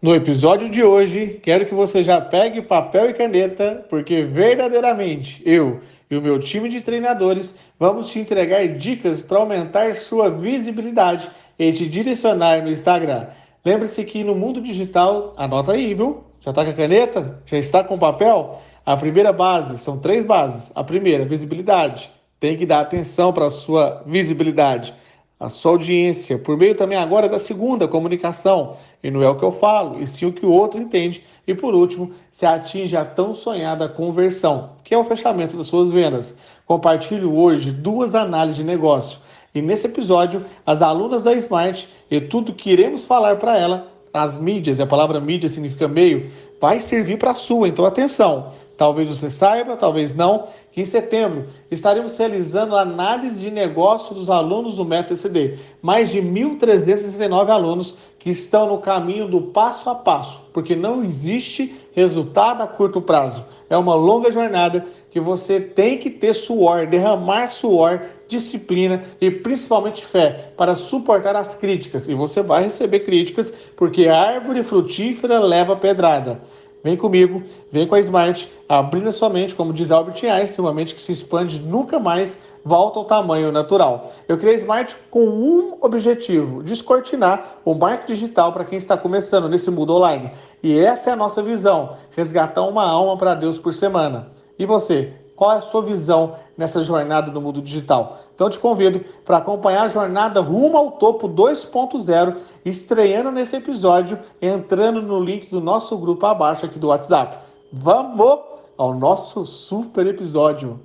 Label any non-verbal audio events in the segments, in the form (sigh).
No episódio de hoje, quero que você já pegue papel e caneta, porque verdadeiramente eu e o meu time de treinadores vamos te entregar dicas para aumentar sua visibilidade e te direcionar no Instagram. Lembre-se que no mundo digital, anota aí, viu? Já está com a caneta? Já está com o papel? A primeira base, são três bases. A primeira, visibilidade. Tem que dar atenção para a sua visibilidade a sua audiência, por meio também agora da segunda comunicação. E não é o que eu falo, e sim o que o outro entende. E por último, se atinge a tão sonhada conversão, que é o fechamento das suas vendas. Compartilho hoje duas análises de negócio. E nesse episódio, as alunas da Smart e tudo que iremos falar para ela, as mídias, e a palavra mídia significa meio, vai servir para a sua. Então atenção, Talvez você saiba, talvez não, que em setembro estaremos realizando análise de negócio dos alunos do ECD. Mais de 1.369 alunos que estão no caminho do passo a passo, porque não existe resultado a curto prazo. É uma longa jornada que você tem que ter suor, derramar suor, disciplina e principalmente fé para suportar as críticas. E você vai receber críticas, porque a árvore frutífera leva pedrada. Vem comigo, vem com a Smart, abrindo a sua mente, como diz Albert Einstein, uma mente que se expande nunca mais volta ao tamanho natural. Eu criei a Smart com um objetivo: descortinar o marketing digital para quem está começando nesse mundo online. E essa é a nossa visão: resgatar uma alma para Deus por semana. E você? Qual é a sua visão nessa jornada do mundo digital? Então te convido para acompanhar a jornada rumo ao topo 2.0, estreando nesse episódio, entrando no link do nosso grupo abaixo aqui do WhatsApp. Vamos ao nosso super episódio.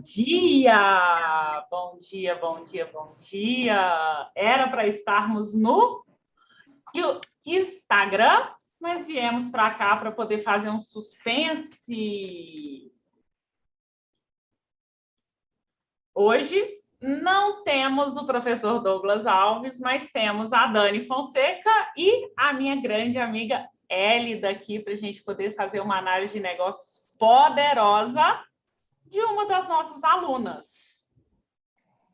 Dia! Bom dia, bom dia, bom dia! Era para estarmos no Instagram, mas viemos para cá para poder fazer um suspense. Hoje não temos o professor Douglas Alves, mas temos a Dani Fonseca e a minha grande amiga Elida aqui para a gente poder fazer uma análise de negócios poderosa de uma das nossas alunas.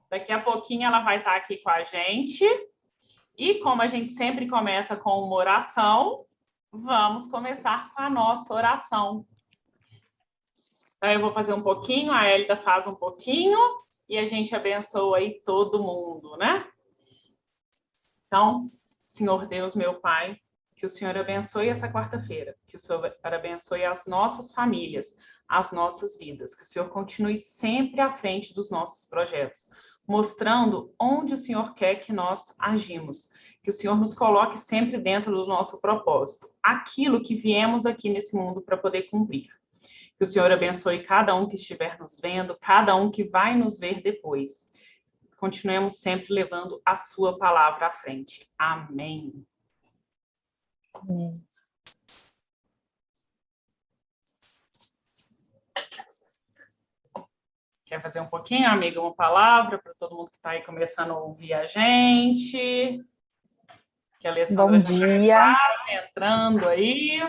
Daqui a pouquinho ela vai estar aqui com a gente. E como a gente sempre começa com uma oração, vamos começar com a nossa oração. Então, eu vou fazer um pouquinho, a Elida faz um pouquinho, e a gente abençoa aí todo mundo, né? Então, Senhor Deus, meu Pai, que o Senhor abençoe essa quarta-feira, que o Senhor abençoe as nossas famílias, as nossas vidas. Que o Senhor continue sempre à frente dos nossos projetos, mostrando onde o Senhor quer que nós agimos. Que o Senhor nos coloque sempre dentro do nosso propósito, aquilo que viemos aqui nesse mundo para poder cumprir. Que o Senhor abençoe cada um que estiver nos vendo, cada um que vai nos ver depois. Continuemos sempre levando a Sua palavra à frente. Amém. Amém. Quer fazer um pouquinho, amiga, uma palavra para todo mundo que está aí começando a ouvir a gente? Que a Alessandra Bom dia. entrando aí.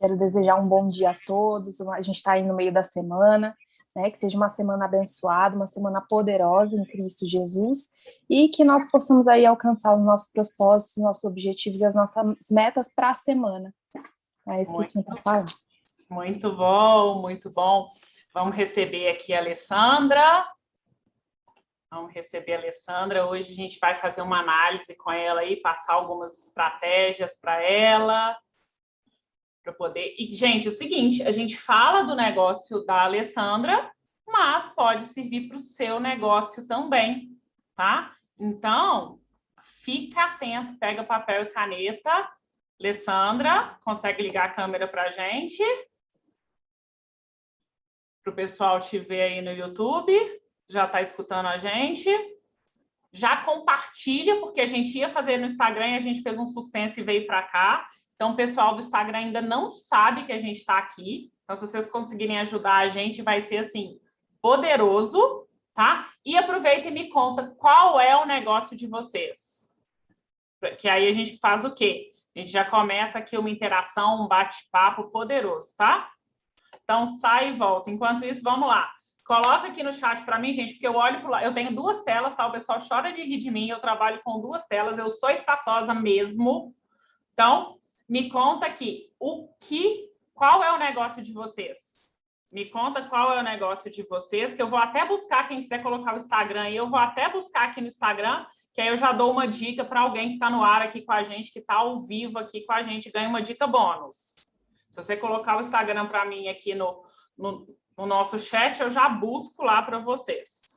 Quero desejar um bom dia a todos. A gente está aí no meio da semana, né? Que seja uma semana abençoada, uma semana poderosa em Cristo Jesus e que nós possamos aí alcançar os nossos propósitos, os nossos objetivos e as nossas metas para a semana. É isso Muito que a gente está falando. Muito bom, muito bom. Vamos receber aqui a Alessandra. Vamos receber a Alessandra. Hoje a gente vai fazer uma análise com ela aí, passar algumas estratégias para ela, para poder. E, gente, é o seguinte: a gente fala do negócio da Alessandra, mas pode servir para o seu negócio também, tá? Então, fica atento, pega papel e caneta Alessandra, consegue ligar a câmera para a gente? Para o pessoal te ver aí no YouTube. Já está escutando a gente. Já compartilha, porque a gente ia fazer no Instagram e a gente fez um suspense e veio para cá. Então, o pessoal do Instagram ainda não sabe que a gente está aqui. Então, se vocês conseguirem ajudar a gente, vai ser assim, poderoso, tá? E aproveita e me conta qual é o negócio de vocês. Que aí a gente faz o quê? A gente já começa aqui uma interação, um bate-papo poderoso, tá? Então, sai e volta. Enquanto isso, vamos lá. Coloca aqui no chat para mim, gente, porque eu olho para eu tenho duas telas, tá? O pessoal chora de rir de mim, eu trabalho com duas telas, eu sou espaçosa mesmo. Então, me conta aqui, o que, qual é o negócio de vocês? Me conta qual é o negócio de vocês, que eu vou até buscar, quem quiser colocar o Instagram aí, eu vou até buscar aqui no Instagram que aí eu já dou uma dica para alguém que está no ar aqui com a gente, que está ao vivo aqui com a gente, ganha uma dica bônus. Se você colocar o Instagram para mim aqui no, no, no, nosso chat, eu já busco lá para vocês.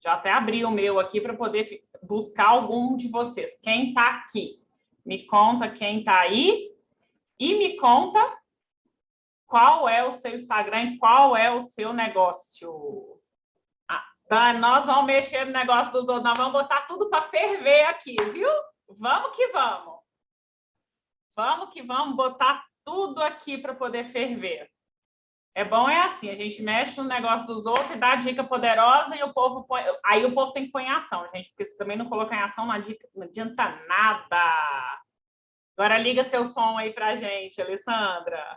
Já até abri o meu aqui para poder buscar algum de vocês. Quem está aqui? Me conta quem está aí e me conta qual é o seu Instagram e qual é o seu negócio. Tá, nós vamos mexer no negócio dos outros, nós vamos botar tudo para ferver aqui, viu? Vamos que vamos. Vamos que vamos botar tudo aqui para poder ferver. É bom, é assim, a gente mexe no negócio dos outros e dá dica poderosa e o povo põe... Aí o povo tem que pôr em ação, gente, porque se também não colocar em ação, não, adianta, não adianta nada. Agora liga seu som aí pra gente, Alessandra.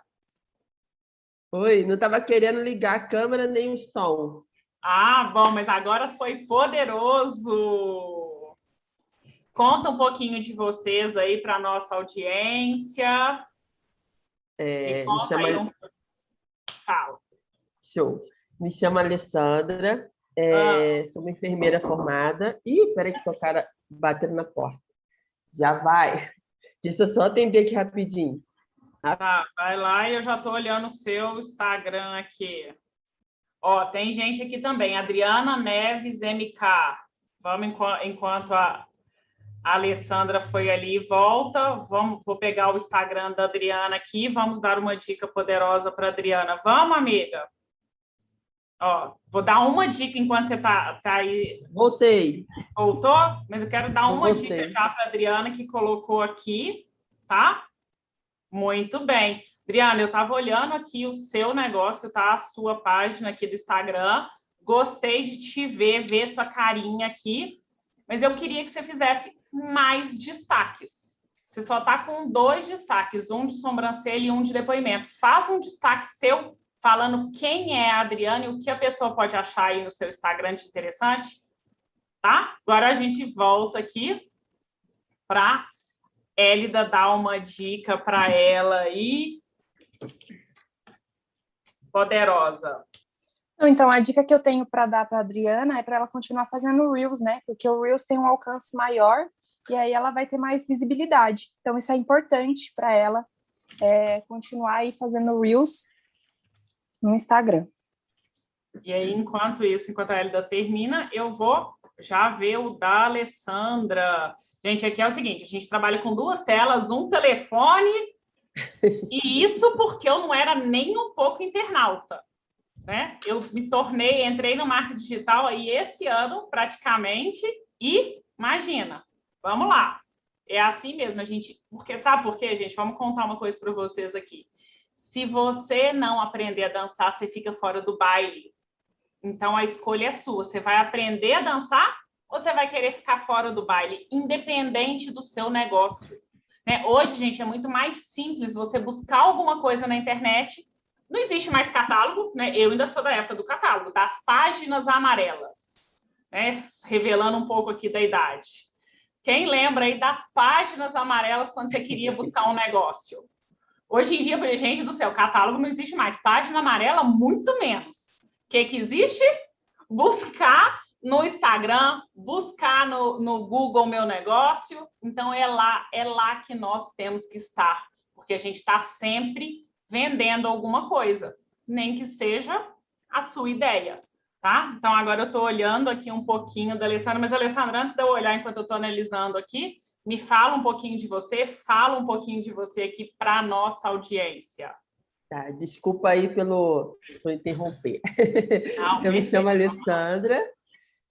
Oi, não estava querendo ligar a câmera nem o som. Ah, bom, mas agora foi poderoso. Conta um pouquinho de vocês aí para a nossa audiência. É, me chama... Um... Fala. Show. Me chamo Alessandra, é, ah. sou uma enfermeira formada. Ih, peraí que tocaram, bateram na porta. Já vai. Deixa eu só atender aqui rapidinho. Tá, vai lá e eu já estou olhando o seu Instagram aqui. Ó, tem gente aqui também, Adriana Neves MK. Vamos enquanto a, Alessandra foi ali e volta. Vamos, vou pegar o Instagram da Adriana aqui. Vamos dar uma dica poderosa para Adriana. Vamos, amiga? Ó, vou dar uma dica enquanto você tá, tá aí. Voltei. Voltou? Mas eu quero dar uma Voltei. dica já para Adriana que colocou aqui, tá? Muito bem. Adriana, eu estava olhando aqui o seu negócio, tá? A sua página aqui do Instagram. Gostei de te ver, ver sua carinha aqui, mas eu queria que você fizesse mais destaques. Você só está com dois destaques, um de sobrancelha e um de depoimento. Faz um destaque seu falando quem é a Adriana e o que a pessoa pode achar aí no seu Instagram de interessante, tá? Agora a gente volta aqui para Élida dar uma dica para ela aí poderosa. Então, a dica que eu tenho para dar para Adriana é para ela continuar fazendo Reels, né? Porque o Reels tem um alcance maior e aí ela vai ter mais visibilidade. Então, isso é importante para ela é, continuar aí fazendo Reels no Instagram. E aí, enquanto isso, enquanto a Elida termina, eu vou já ver o da Alessandra. Gente, aqui é o seguinte: a gente trabalha com duas telas, um telefone e isso porque eu não era nem um pouco internauta. Né? Eu me tornei, entrei no marketing digital aí esse ano, praticamente, e imagina, vamos lá. É assim mesmo, a gente. Porque sabe por quê, gente? Vamos contar uma coisa para vocês aqui. Se você não aprender a dançar, você fica fora do baile. Então a escolha é sua. Você vai aprender a dançar ou você vai querer ficar fora do baile, independente do seu negócio. Né? Hoje, gente, é muito mais simples você buscar alguma coisa na internet. Não existe mais catálogo, né? Eu ainda sou da época do catálogo, das páginas amarelas, né? Revelando um pouco aqui da idade. Quem lembra aí das páginas amarelas quando você queria buscar um negócio? Hoje em dia, gente do céu, catálogo não existe mais. Página amarela, muito menos. O que, que existe? Buscar no Instagram, buscar no, no Google meu negócio. Então é lá, é lá que nós temos que estar, porque a gente está sempre vendendo alguma coisa, nem que seja a sua ideia, tá? Então agora eu estou olhando aqui um pouquinho da Alessandra, mas Alessandra, antes de eu olhar enquanto eu estou analisando aqui, Me fala um pouquinho de você, fala um pouquinho de você aqui para a nossa audiência. Tá, desculpa aí pelo por interromper. Não, (laughs) eu me chamo Alessandra,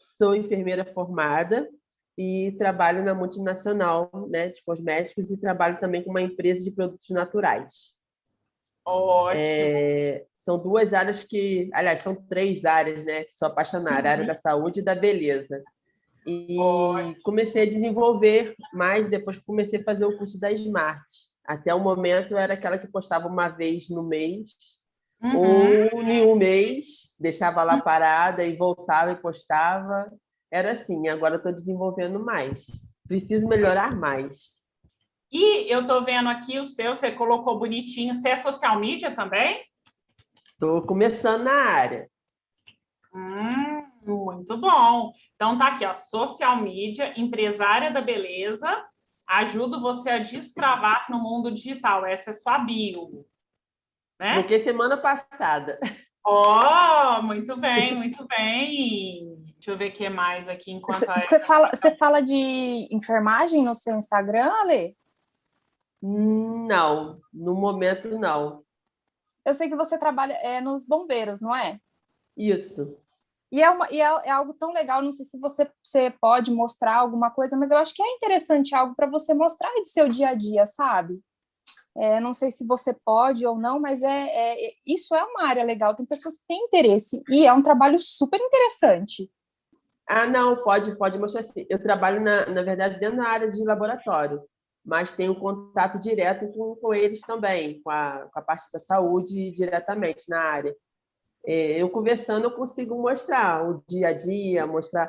sou enfermeira formada e trabalho na multinacional né, de cosméticos e trabalho também com uma empresa de produtos naturais. Ótimo. É, são duas áreas que, aliás, são três áreas, né? Que sou apaixonada, a área uhum. da saúde e da beleza. E comecei a desenvolver mais depois comecei a fazer o curso da Smart. Até o momento eu era aquela que postava uma vez no mês, uhum. ou em um mês, deixava lá parada e voltava e postava. Era assim, agora estou desenvolvendo mais. Preciso melhorar mais. E eu estou vendo aqui o seu, você colocou bonitinho. Você é social media também? Estou começando na área. Hum, muito bom. Então tá aqui, ó, social media, empresária da beleza, ajudo você a destravar no mundo digital. Essa é sua bio. Né? Porque semana passada. Oh, muito bem, muito bem. Deixa eu ver o que mais aqui enquanto você fala Você fala de enfermagem no seu Instagram, Ale? Não, no momento não. Eu sei que você trabalha é, nos bombeiros, não é? Isso. E, é, uma, e é, é, algo tão legal, não sei se você, você pode mostrar alguma coisa, mas eu acho que é interessante algo para você mostrar do seu dia a dia, sabe? É, não sei se você pode ou não, mas é, é, isso é uma área legal, tem pessoas que têm interesse, e é um trabalho super interessante. Ah, não, pode, pode mostrar sim. Eu trabalho, na, na verdade, dentro da área de laboratório mas tenho contato direto com, com eles também, com a, com a parte da saúde diretamente na área. É, eu conversando, eu consigo mostrar o dia a dia, mostrar.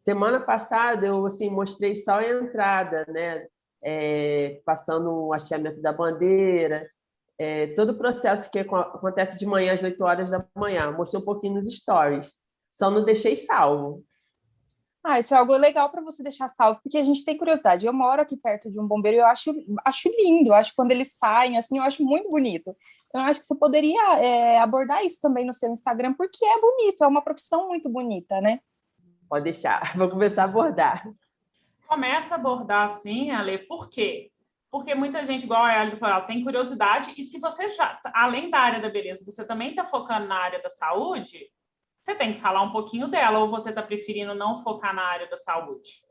Semana passada, eu assim, mostrei só a entrada, né? É, passando o hasteamento da bandeira, é, todo o processo que acontece de manhã às 8 horas da manhã. Mostrei um pouquinho nos stories, só não deixei salvo. Ah, isso é algo legal para você deixar salvo, porque a gente tem curiosidade. Eu moro aqui perto de um bombeiro e eu acho, acho lindo, eu acho quando eles saem, assim, eu acho muito bonito. Então, eu acho que você poderia é, abordar isso também no seu Instagram, porque é bonito, é uma profissão muito bonita, né? Pode deixar, (laughs) vou começar a abordar. Começa a abordar assim, Ale, por quê? Porque muita gente, igual a Ali falou, tem curiosidade, e se você já, além da área da beleza, você também está focando na área da saúde, você tem que falar um pouquinho dela, ou você está preferindo não focar na área da saúde?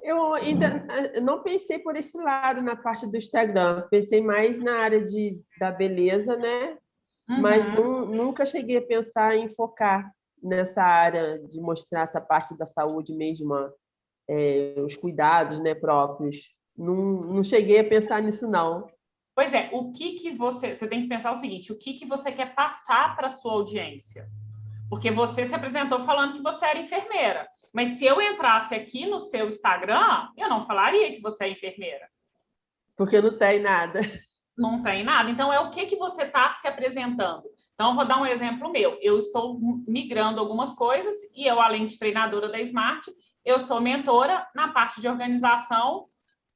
Eu ainda eh, não pensei por esse lado na parte do Instagram, pensei mais na área de, da beleza, né? Uhum. Mas nunca cheguei a pensar em focar nessa área de mostrar essa parte da saúde mesmo, é, os cuidados né, próprios. Não, não cheguei a pensar nisso, não. Pois é, o que, que você. Você tem que pensar o seguinte: o que, que você quer passar para a sua audiência? Porque você se apresentou falando que você era enfermeira. Mas se eu entrasse aqui no seu Instagram, eu não falaria que você é enfermeira. Porque não tem nada. Não tem nada. Então, é o que, que você está se apresentando. Então, vou dar um exemplo meu. Eu estou migrando algumas coisas e eu, além de treinadora da Smart, eu sou mentora na parte de organização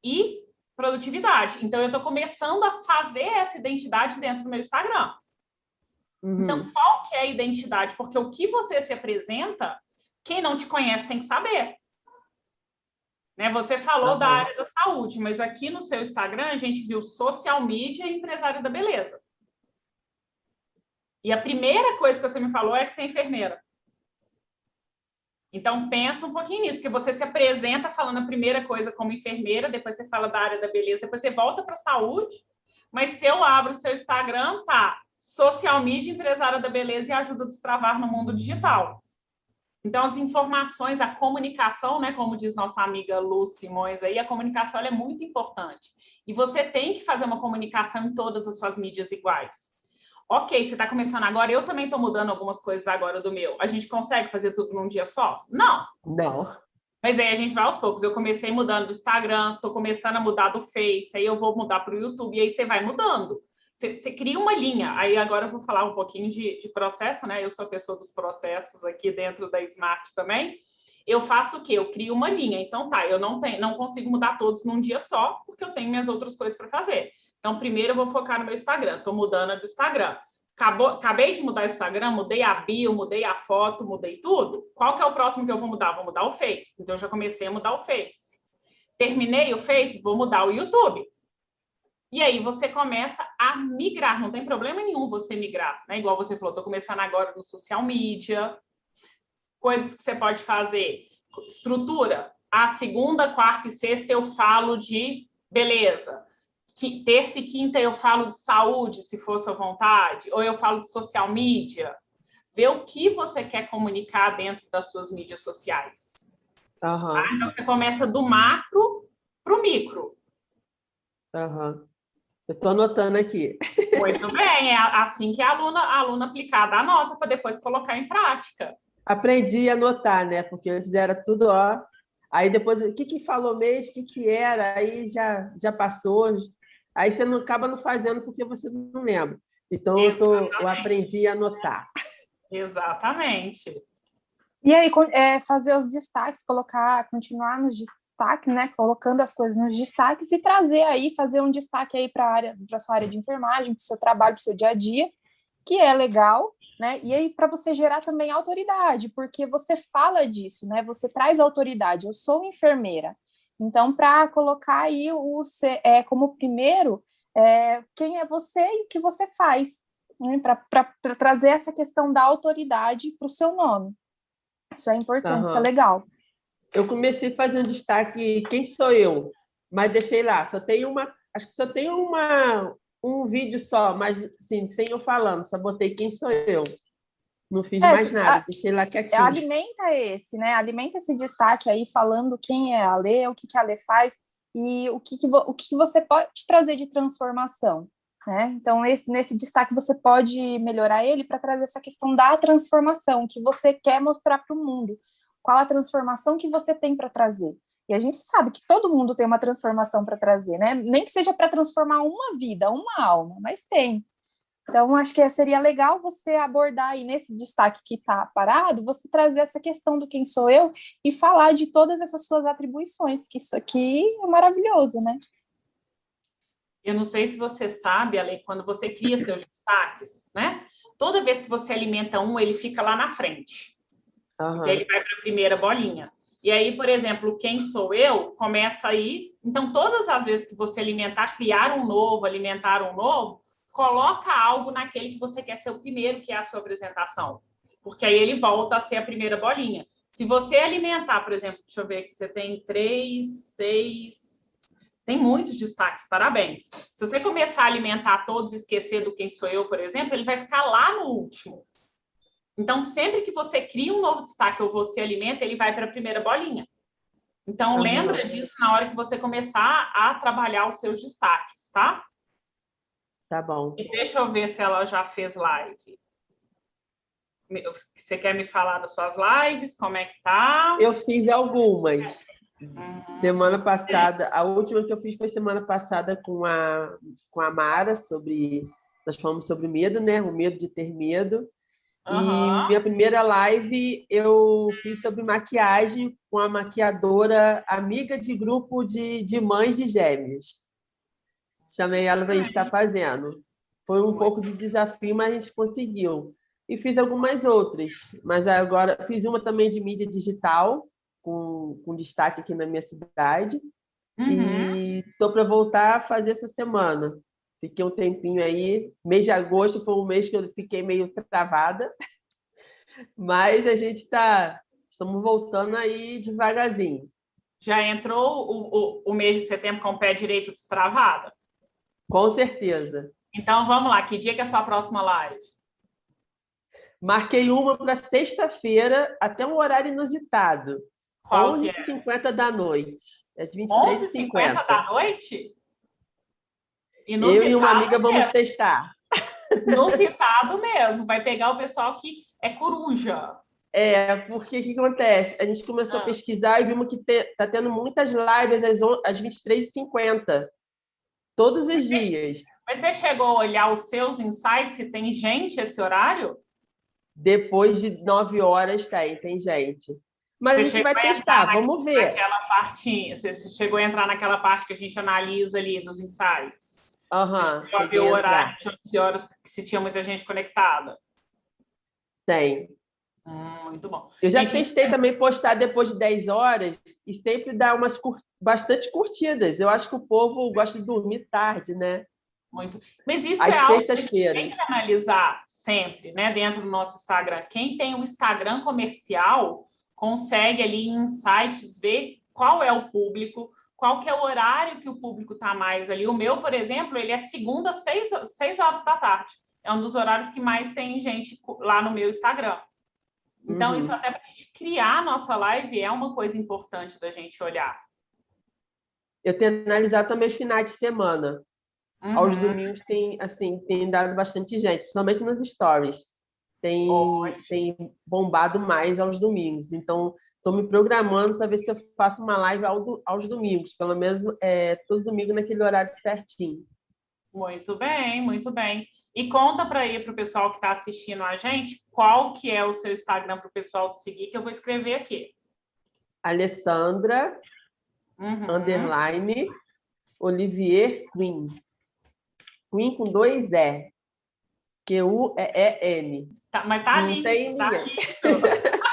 e produtividade. Então, eu estou começando a fazer essa identidade dentro do meu Instagram. Uhum. Então, qual que é a identidade? Porque o que você se apresenta, quem não te conhece tem que saber. Né? Você falou uhum. da área da saúde, mas aqui no seu Instagram a gente viu social media e empresário da beleza. E a primeira coisa que você me falou é que você é enfermeira. Então, pensa um pouquinho nisso, porque você se apresenta falando a primeira coisa como enfermeira, depois você fala da área da beleza, depois você volta para a saúde, mas se eu abro o seu Instagram, tá social media, empresária da beleza e ajuda a destravar no mundo digital. Então, as informações, a comunicação, né, como diz nossa amiga Lu Simões aí, a comunicação é muito importante. E você tem que fazer uma comunicação em todas as suas mídias iguais. Ok, você está começando agora, eu também estou mudando algumas coisas agora do meu. A gente consegue fazer tudo num dia só? Não. Não. Mas aí a gente vai aos poucos. Eu comecei mudando do Instagram, estou começando a mudar do Face, aí eu vou mudar para o YouTube, e aí você vai mudando. Você, você, cria uma linha. Aí agora eu vou falar um pouquinho de, de processo, né? Eu sou a pessoa dos processos aqui dentro da Smart também. Eu faço o quê? Eu crio uma linha. Então tá, eu não tenho, não consigo mudar todos num dia só, porque eu tenho minhas outras coisas para fazer. Então, primeiro eu vou focar no meu Instagram. Estou mudando a do Instagram. Acabou, acabei de mudar o Instagram, mudei a bio, mudei a foto, mudei tudo. Qual que é o próximo que eu vou mudar? Vou mudar o Face. Então, eu já comecei a mudar o Face. terminei o Face, vou mudar o YouTube. E aí você começa a migrar, não tem problema nenhum você migrar, né? Igual você falou, estou começando agora no social media, coisas que você pode fazer. Estrutura. A segunda, quarta e sexta eu falo de beleza. Que, terça e quinta eu falo de saúde, se for sua vontade, ou eu falo de social media. Ver o que você quer comunicar dentro das suas mídias sociais. Uhum. Tá? Então você começa do macro para o micro. Uhum. Eu estou anotando aqui. (laughs) Muito bem, é assim que a aluna, a aluna aplicada anota para depois colocar em prática. Aprendi a anotar, né? Porque antes era tudo, ó. Aí depois, o que, que falou mesmo, o que, que era, aí já, já passou. Aí você não acaba não fazendo porque você não lembra. Então, eu, tô, eu aprendi a anotar. Exatamente. E aí, é, fazer os destaques, colocar, continuar nos destaques, né? Colocando as coisas nos destaques e trazer aí, fazer um destaque aí para a área, para sua área de enfermagem, para o seu trabalho, para o seu dia a dia, que é legal, né? E aí para você gerar também autoridade, porque você fala disso, né? Você traz autoridade. Eu sou enfermeira, então para colocar aí o é como primeiro é, quem é você e o que você faz, né? para trazer essa questão da autoridade para o seu nome. Isso é importante, uhum. isso é legal eu comecei a fazer um destaque quem sou eu, mas deixei lá, só tem uma, acho que só tem uma um vídeo só, mas assim, sem eu falando, só botei quem sou eu. Não fiz é, mais nada, a, deixei lá quietinho. Alimenta esse, né? Alimenta esse destaque aí falando quem é a Lê, o que, que a Lê faz e o que, que, o que você pode trazer de transformação. Né? Então, esse, nesse destaque você pode melhorar ele para trazer essa questão da transformação que você quer mostrar para o mundo qual a transformação que você tem para trazer. E a gente sabe que todo mundo tem uma transformação para trazer, né? Nem que seja para transformar uma vida, uma alma, mas tem. Então, acho que seria legal você abordar aí nesse destaque que está parado, você trazer essa questão do quem sou eu e falar de todas essas suas atribuições, que isso aqui é maravilhoso, né? Eu não sei se você sabe, Ale, quando você cria seus destaques, né? Toda vez que você alimenta um, ele fica lá na frente. Uhum. ele vai para a primeira bolinha. E aí, por exemplo, quem sou eu começa aí. Então, todas as vezes que você alimentar, criar um novo, alimentar um novo, coloca algo naquele que você quer ser o primeiro, que é a sua apresentação. Porque aí ele volta a ser a primeira bolinha. Se você alimentar, por exemplo, deixa eu ver aqui, você tem três, seis, tem muitos destaques, parabéns. Se você começar a alimentar todos esquecer do quem sou eu, por exemplo, ele vai ficar lá no último. Então, sempre que você cria um novo destaque ou você alimenta, ele vai para a primeira bolinha. Então, uhum. lembra disso na hora que você começar a trabalhar os seus destaques, tá? Tá bom. E deixa eu ver se ela já fez live. Você quer me falar das suas lives? Como é que tá? Eu fiz algumas. Uhum. Semana passada, a última que eu fiz foi semana passada com a, com a Mara sobre. Nós falamos sobre medo, né? O medo de ter medo. Uhum. E minha primeira live eu fiz sobre maquiagem com a maquiadora amiga de grupo de, de mães de gêmeos. Chamei ela para a gente estar fazendo. Foi um pouco de desafio, mas a gente conseguiu. E fiz algumas outras, mas agora fiz uma também de mídia digital, com, com destaque aqui na minha cidade. Uhum. E estou para voltar a fazer essa semana. Fiquei um tempinho aí. Mês de agosto foi um mês que eu fiquei meio travada. (laughs) Mas a gente está. Estamos voltando aí devagarzinho. Já entrou o, o, o mês de setembro com o pé direito destravado? Com certeza. Então vamos lá, que dia que é a sua próxima live? Marquei uma para sexta-feira, até um horário inusitado. 11h50 é? da noite. Às 23h50. 11h50 da noite? Eu e uma amiga vamos mesmo. testar. Inusitado mesmo, vai pegar o pessoal que é coruja. É, porque o que acontece? A gente começou ah. a pesquisar e vimos que está tendo muitas lives às, às 23h50, todos os dias. Mas você chegou a olhar os seus insights, se tem gente esse horário? Depois de nove horas tem, tem gente. Mas você a gente vai testar, vamos ver. Aquela parte, você chegou a entrar naquela parte que a gente analisa ali dos insights. Aham. Uhum, o horário de 11 horas, que se tinha muita gente conectada. Tem. Hum, muito bom. Eu já Gente, testei também postar depois de 10 horas e sempre dá umas cur... bastante curtidas. Eu acho que o povo gosta de dormir tarde, né? Muito. Mas isso Às é algo que a gente tem que analisar sempre, né? Dentro do nosso Instagram. Quem tem um Instagram comercial consegue ali em insights ver qual é o público, qual que é o horário que o público está mais ali. O meu, por exemplo, ele é segunda, seis, seis horas da tarde. É um dos horários que mais tem gente lá no meu Instagram. Então, Uhum. isso até para a gente criar a nossa live é uma coisa importante da gente olhar. Eu tenho analisado também os finais de semana. Aos Uhum. domingos tem, assim, tem dado bastante gente, principalmente nos stories. Tem, Ótimo. tem bombado mais aos domingos. Então, estou me programando para ver se eu faço uma live ao aos domingos, pelo menos é, todo domingo naquele horário certinho. Muito bem, muito bem. E conta para aí para o pessoal que está assistindo a gente qual que é o seu Instagram para o pessoal te seguir, que eu vou escrever aqui. Alessandra, Uhum. underline, Olivier Queen. Queen com dois E. Q-U-E-E-N. Tá, mas tá Não ali, tem tá ninguém. (laughs)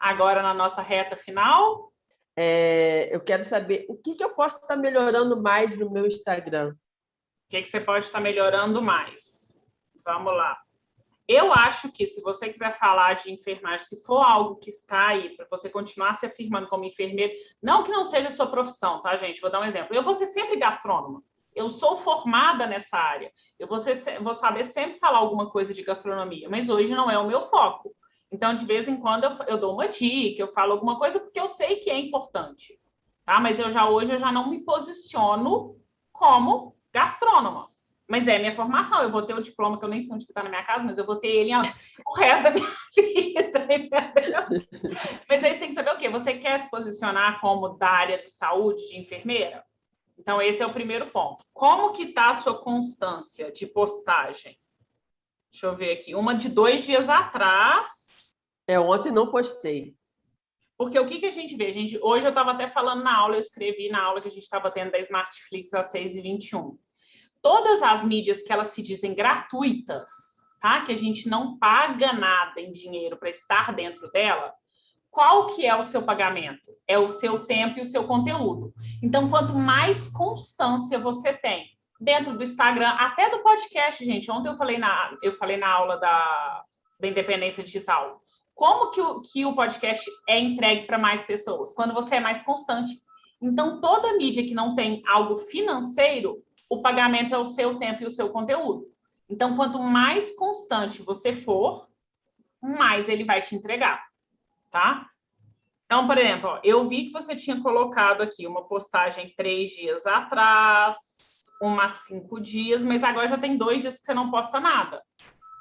Agora na nossa reta final, É, eu quero saber o que, que eu posso estar melhorando mais no meu Instagram. o que, que você pode estar melhorando mais? Vamos lá. Eu acho que se você quiser falar de enfermagem, se for algo que está aí para você continuar se afirmando como enfermeiro, não que não seja sua profissão, tá, gente? Vou dar um exemplo. Eu vou ser sempre gastrônoma. Eu sou formada nessa área. Eu vou, ser- vou saber sempre falar alguma coisa de gastronomia, mas hoje não é o meu foco. Então, de vez em quando, eu, eu dou uma dica, eu falo alguma coisa porque eu sei que é importante. Tá? Mas eu já hoje eu já não me posiciono como gastrônoma. Mas é minha formação. Eu vou ter o diploma que eu nem sei onde está na minha casa, mas eu vou ter ele o resto da minha (laughs) vida? Mas aí você tem que saber o quê? Você quer se posicionar como da área de saúde, de enfermeira? Então, esse é o primeiro ponto. Como que está a sua constância de postagem? Deixa eu ver aqui. Uma de dois dias atrás, É, ontem não postei. porque o que, que a gente vê? A gente, hoje eu estava até falando na aula, eu escrevi na aula que a gente estava tendo da Smartflix às 6h21. Todas as mídias que elas se dizem gratuitas, tá? Que a gente não paga nada em dinheiro para estar dentro dela, qual que é o seu pagamento? É o seu tempo e o seu conteúdo. Então, quanto mais constância você tem dentro do Instagram, até do podcast, gente. Ontem eu falei na, eu falei na aula da, da independência digital. Como que o, que o podcast é entregue para mais pessoas? Quando você é mais constante. Então, toda mídia que não tem algo financeiro, o pagamento é o seu tempo e o seu conteúdo. Então, quanto mais constante você for, mais ele vai te entregar, tá? Então, por exemplo, ó, eu vi que você tinha colocado aqui uma postagem três dias atrás, uma cinco dias, mas agora já tem dois dias que você não posta nada.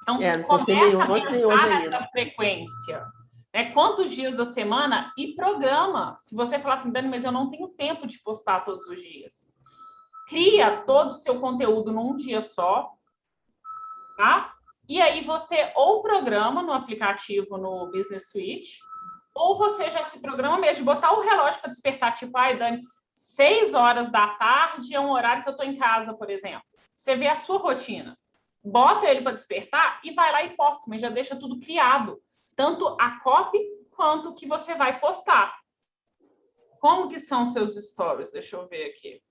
Então, É, começa nenhum a pensar nessa frequência. Né? Quantos dias da semana e programa. Se você falar assim, Dani, mas eu não tenho tempo de postar todos os dias. Cria todo o seu conteúdo num dia só, tá? E aí você ou programa no aplicativo no Business Suite, ou você já se programa mesmo botar o relógio para despertar, tipo, ai, Dani, seis horas da tarde é um horário que eu estou em casa, por exemplo. Você vê a sua rotina. Bota ele para despertar e vai lá e posta, mas já deixa tudo criado. Tanto a copy quanto o que você vai postar. Como que são seus stories? Deixa eu ver aqui.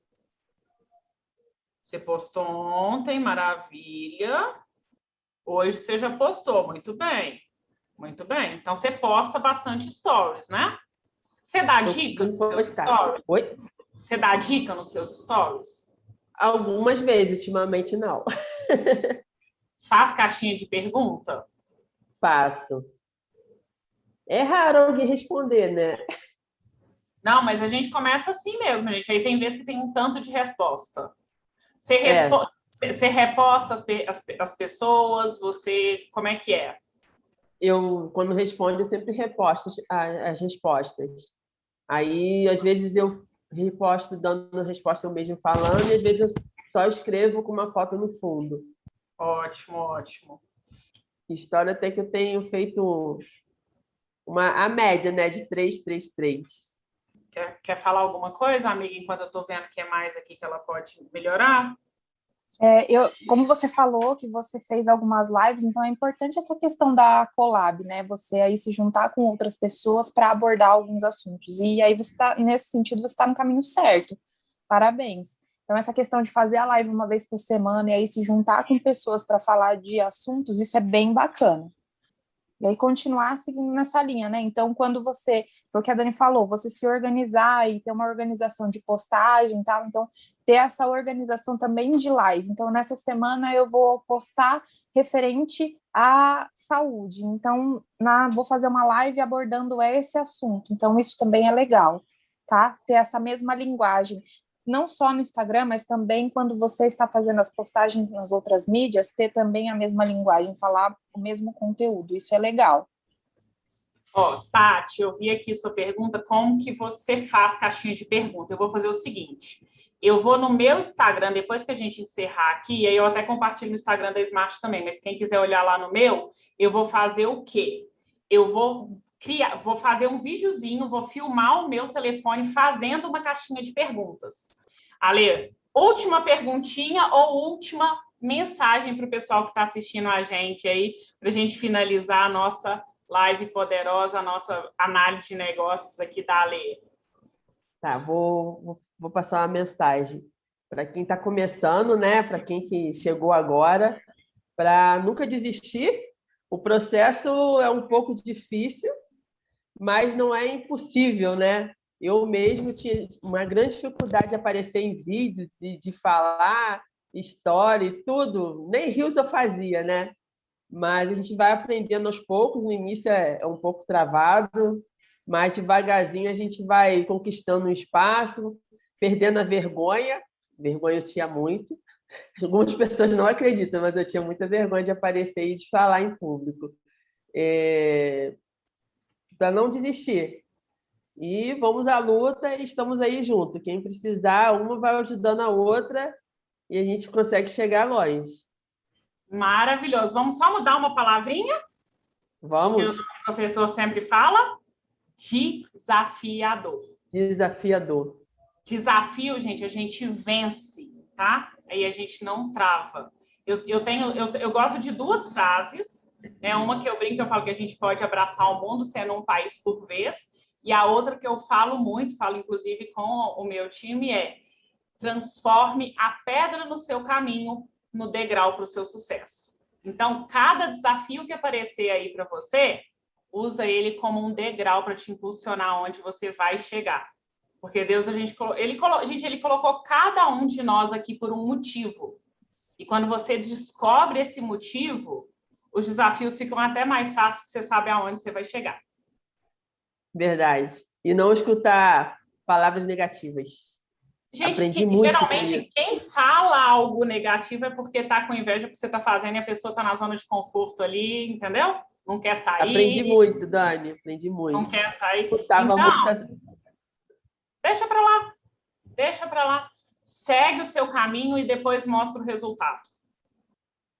Você postou ontem, maravilha. Hoje você já postou, muito bem. Muito bem. Então você posta bastante stories, né? Você dá Eu dica nos seus stories? Oi? Você dá dica nos seus stories? Algumas vezes, ultimamente não. (laughs) Faz caixinha de pergunta? Faço. É raro alguém responder, né? Não, mas a gente começa assim mesmo, gente. Aí tem vezes que tem um tanto de resposta. Você, É. respo- você- você reposta as pe- as pessoas, você. Como é que é? Eu, quando respondo, eu sempre reposto as, as respostas. Aí, às vezes, eu reposto dando resposta eu mesmo falando, e às vezes eu só escrevo com uma foto no fundo. Ótimo, ótimo. História até que eu tenho feito uma, a média, né, de 3, 3, 3. Quer, quer falar alguma coisa, amiga, enquanto eu estou vendo o que é mais aqui que ela pode melhorar? É, eu, como você falou que você fez algumas lives, então é importante essa questão da collab, né? Você aí se juntar com outras pessoas para abordar alguns assuntos. E aí você está, nesse sentido, você está no caminho certo. Parabéns. Então, essa questão de fazer a live uma vez por semana e aí se juntar com pessoas para falar de assuntos, isso é bem bacana. E aí continuar seguindo nessa linha, né? Então, quando você, foi o que a Dani falou, você se organizar e ter uma organização de postagem e tal, então ter essa organização também de live. Então, nessa semana eu vou postar referente à saúde. Então, na, vou fazer uma live abordando esse assunto. Então, isso também é legal, tá? Ter essa mesma linguagem não só no Instagram, mas também quando você está fazendo as postagens nas outras mídias, ter também a mesma linguagem, falar o mesmo conteúdo. Isso é legal. Ó, oh, Tati, eu vi aqui sua pergunta, como que você faz caixinha de pergunta? Eu vou fazer o seguinte, eu vou no meu Instagram, depois que a gente encerrar aqui, e aí eu até compartilho no Instagram da Smart também, mas quem quiser olhar lá no meu, eu vou fazer o quê? Eu vou criar, vou fazer um videozinho, vou filmar o meu telefone fazendo uma caixinha de perguntas. Ale, última perguntinha ou última mensagem para o pessoal que está assistindo a gente aí, para a gente finalizar a nossa live poderosa, a nossa análise de negócios aqui da Ale. Tá, vou, vou passar uma mensagem para quem está começando, né? Para quem que chegou agora, para nunca desistir. O processo é um pouco difícil, mas não é impossível, né? Eu mesmo tinha uma grande dificuldade de aparecer em vídeos e de falar história e tudo. Nem rios eu fazia, né? Mas a gente vai aprendendo aos poucos. No início é um pouco travado, mas devagarzinho a gente vai conquistando um espaço, perdendo a vergonha. Vergonha eu tinha muito. Algumas pessoas não acreditam, mas eu tinha muita vergonha de aparecer e de falar em público. É para não desistir. E vamos à luta e estamos aí junto. Quem precisar, uma vai ajudando a outra e a gente consegue chegar longe. Maravilhoso. Vamos só mudar uma palavrinha? Vamos. Que o professor sempre fala. Desafiador. Desafiador. Desafio, gente, a gente vence, tá? Aí a gente não trava. Eu, eu tenho, eu, eu gosto de duas frases né? Uma que eu brinco, eu falo que a gente pode abraçar o mundo sendo um país por vez, e a outra que eu falo muito, falo inclusive com o meu time, é transforme a pedra no seu caminho no degrau para o seu sucesso. Então, cada desafio que aparecer aí para você, usa ele como um degrau para te impulsionar onde você vai chegar. Porque Deus, a gente, ele, gente, ele colocou cada um de nós aqui por um motivo. E quando você descobre esse motivo, os desafios ficam até mais fáceis, porque você sabe aonde você vai chegar. Verdade. E não escutar palavras negativas. Gente, Aprendi que, muito geralmente quem fala algo negativo é porque está com inveja do que você está fazendo e a pessoa está na zona de conforto ali, entendeu? Não quer sair. Aprendi muito, Dani. Aprendi muito. Não quer sair. Escutava então, muitas... deixa para lá. Deixa para lá. Segue o seu caminho e depois mostra o resultado.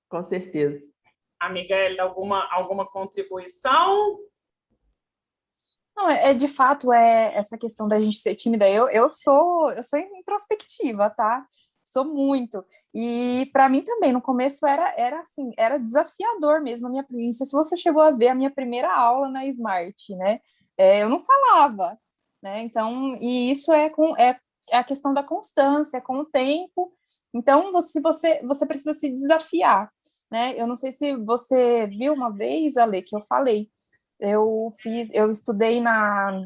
Com certeza. Amiga, alguma, alguma contribuição? Não, é, é, de fato é essa questão da gente ser tímida. Eu, eu sou eu sou introspectiva, tá? Sou muito. E para mim também no começo era era assim, era desafiador mesmo a minha não se você chegou a ver a minha primeira aula na Smart, né? É, eu não falava, né? Então, e isso é com é, é a questão da constância, com o tempo. Então, você você você precisa se desafiar né? Eu não sei se você viu uma vez, Ale, que eu falei. Eu fiz, eu estudei na,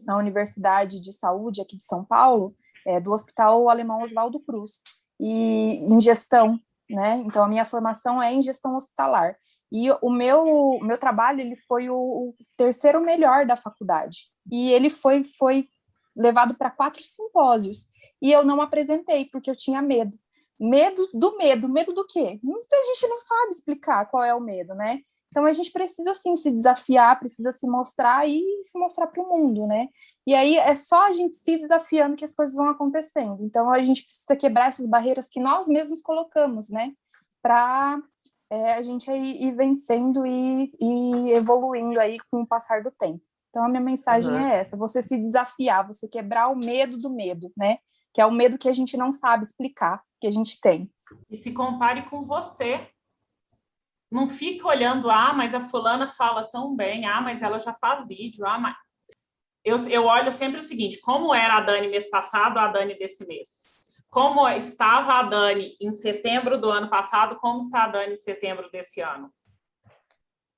na Universidade de Saúde aqui de São Paulo, é, do Hospital Alemão Oswaldo Cruz, e em gestão, né? Então a minha formação é em gestão hospitalar. E o meu, meu trabalho ele foi o, o terceiro melhor da faculdade. E ele foi, foi levado para quatro simpósios. E eu não apresentei, porque eu tinha medo. Medo do medo. Medo do quê? Muita gente não sabe explicar qual é o medo, né? Então a gente precisa sim se desafiar, precisa se mostrar e se mostrar para o mundo, né? E aí é só a gente se desafiando que as coisas vão acontecendo. Então a gente precisa quebrar essas barreiras que nós mesmos colocamos, né? Para é, a gente aí ir vencendo e, e, evoluindo aí com o passar do tempo. Então a minha mensagem uhum. é essa: você se desafiar, você quebrar o medo do medo, né? Que é o medo que a gente não sabe explicar que a gente tem. E se compare com você. Não fica olhando, ah, mas a fulana fala tão bem, ah, mas ela já faz vídeo, ah, mas... Eu, eu olho sempre o seguinte, como era a Dani mês passado, a Dani desse mês? Como estava a Dani em setembro do ano passado, como está a Dani em setembro desse ano?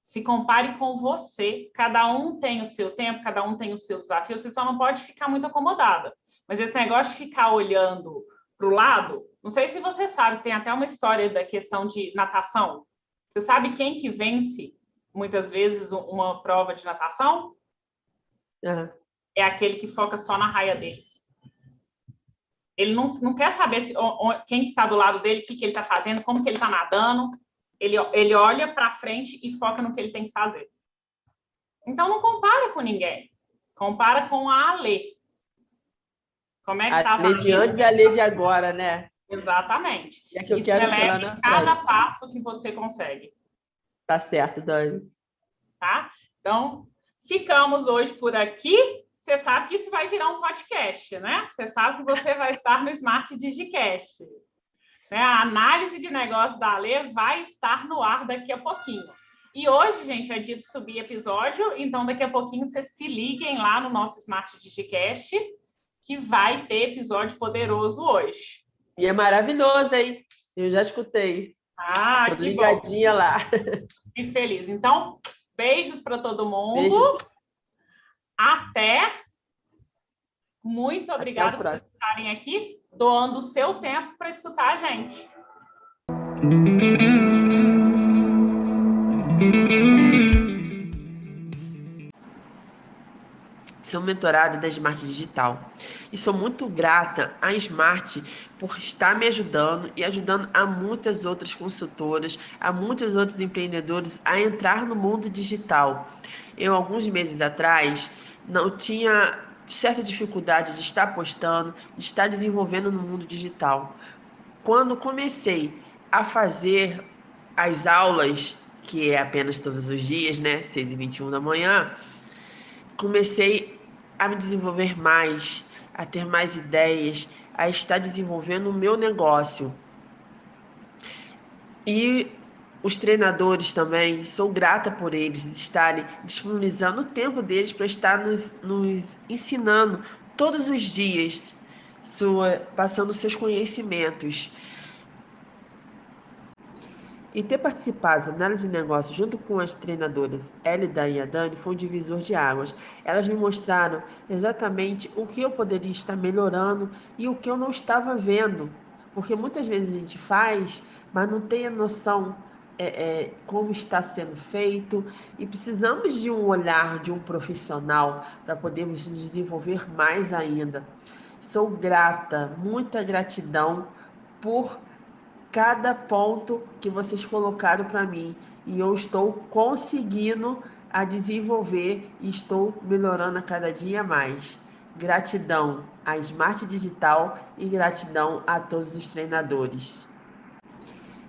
Se compare com você. Cada um tem o seu tempo, cada um tem o seu desafio. Você só não pode ficar muito acomodada. Mas esse negócio de ficar olhando para o lado, não sei se você sabe, tem até uma história da questão de natação. Você sabe quem que vence muitas vezes uma prova de natação? Uhum. É aquele que foca só na raia dele. Ele não, não quer saber se, quem que está do lado dele, o que, que ele está fazendo, como que ele está nadando. Ele, ele olha para frente e foca no que ele tem que fazer. Então, não compara com ninguém. Compara com a Ale. Como é que estava a lei de antes e a lei de agora, né? Exatamente. E é que eu quero ser lá na cada frente. passo que você consegue. Tá certo, Dani. Tá? Então, ficamos hoje por aqui. Você sabe que isso vai virar um podcast, né? Você sabe que você vai estar no Smart Digicast. Né? A análise de negócio da Alê vai estar no ar daqui a pouquinho. E hoje, gente, é dito subir episódio, então daqui a pouquinho vocês se liguem lá no nosso Smart Digicast, que vai ter episódio poderoso hoje. E é maravilhoso, hein? Eu já escutei. Ah, Tô que ligadinha bom. lá. Fico feliz. Então, beijos para todo mundo. Beijo. Até. Muito obrigada por vocês estarem aqui doando o seu tempo para escutar a gente. Sou mentorada da Smart Digital e sou muito grata à Smart por estar me ajudando e ajudando a muitas outras consultoras, a muitos outros empreendedores a entrar no mundo digital. Eu, alguns meses atrás, não tinha certa dificuldade de estar postando, de estar desenvolvendo no mundo digital. Quando comecei a fazer as aulas, que é apenas todos os dias, né, 6 e 21 da manhã, comecei a me desenvolver mais, a ter mais ideias, a estar desenvolvendo o meu negócio. E os treinadores também, sou grata por eles estarem disponibilizando o tempo deles para estar nos, nos ensinando todos os dias, sua, passando seus conhecimentos. E ter participado da análise de negócio junto com as treinadoras Elida e a Dani foi um divisor de águas. Elas me mostraram exatamente o que eu poderia estar melhorando e o que eu não estava vendo. Porque muitas vezes a gente faz, mas não tem a noção é, é, como está sendo feito e precisamos de um olhar de um profissional para podermos nos desenvolver mais ainda. Sou grata, muita gratidão por cada ponto que vocês colocaram para mim e eu estou conseguindo a desenvolver e estou melhorando a cada dia mais. Gratidão à Smart Digital e gratidão a todos os treinadores.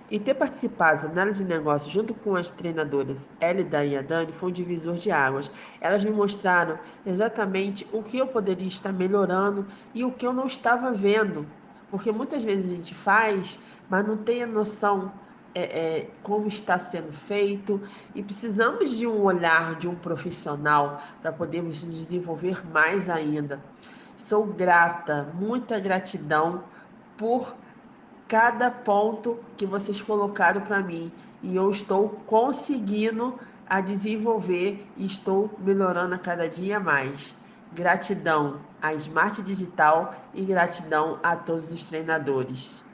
E ter participado da análise de negócio junto com as treinadoras Elida e a Dani foi um divisor de águas. Elas me mostraram exatamente o que eu poderia estar melhorando e o que eu não estava vendo. Porque muitas vezes a gente faz, mas não tem a noção é, é, como está sendo feito e precisamos de um olhar de um profissional para podermos nos desenvolver mais ainda. Sou grata, muita gratidão por cada ponto que vocês colocaram para mim e eu estou conseguindo a desenvolver e estou melhorando a cada dia mais. Gratidão à Smart Digital e gratidão a todos os treinadores.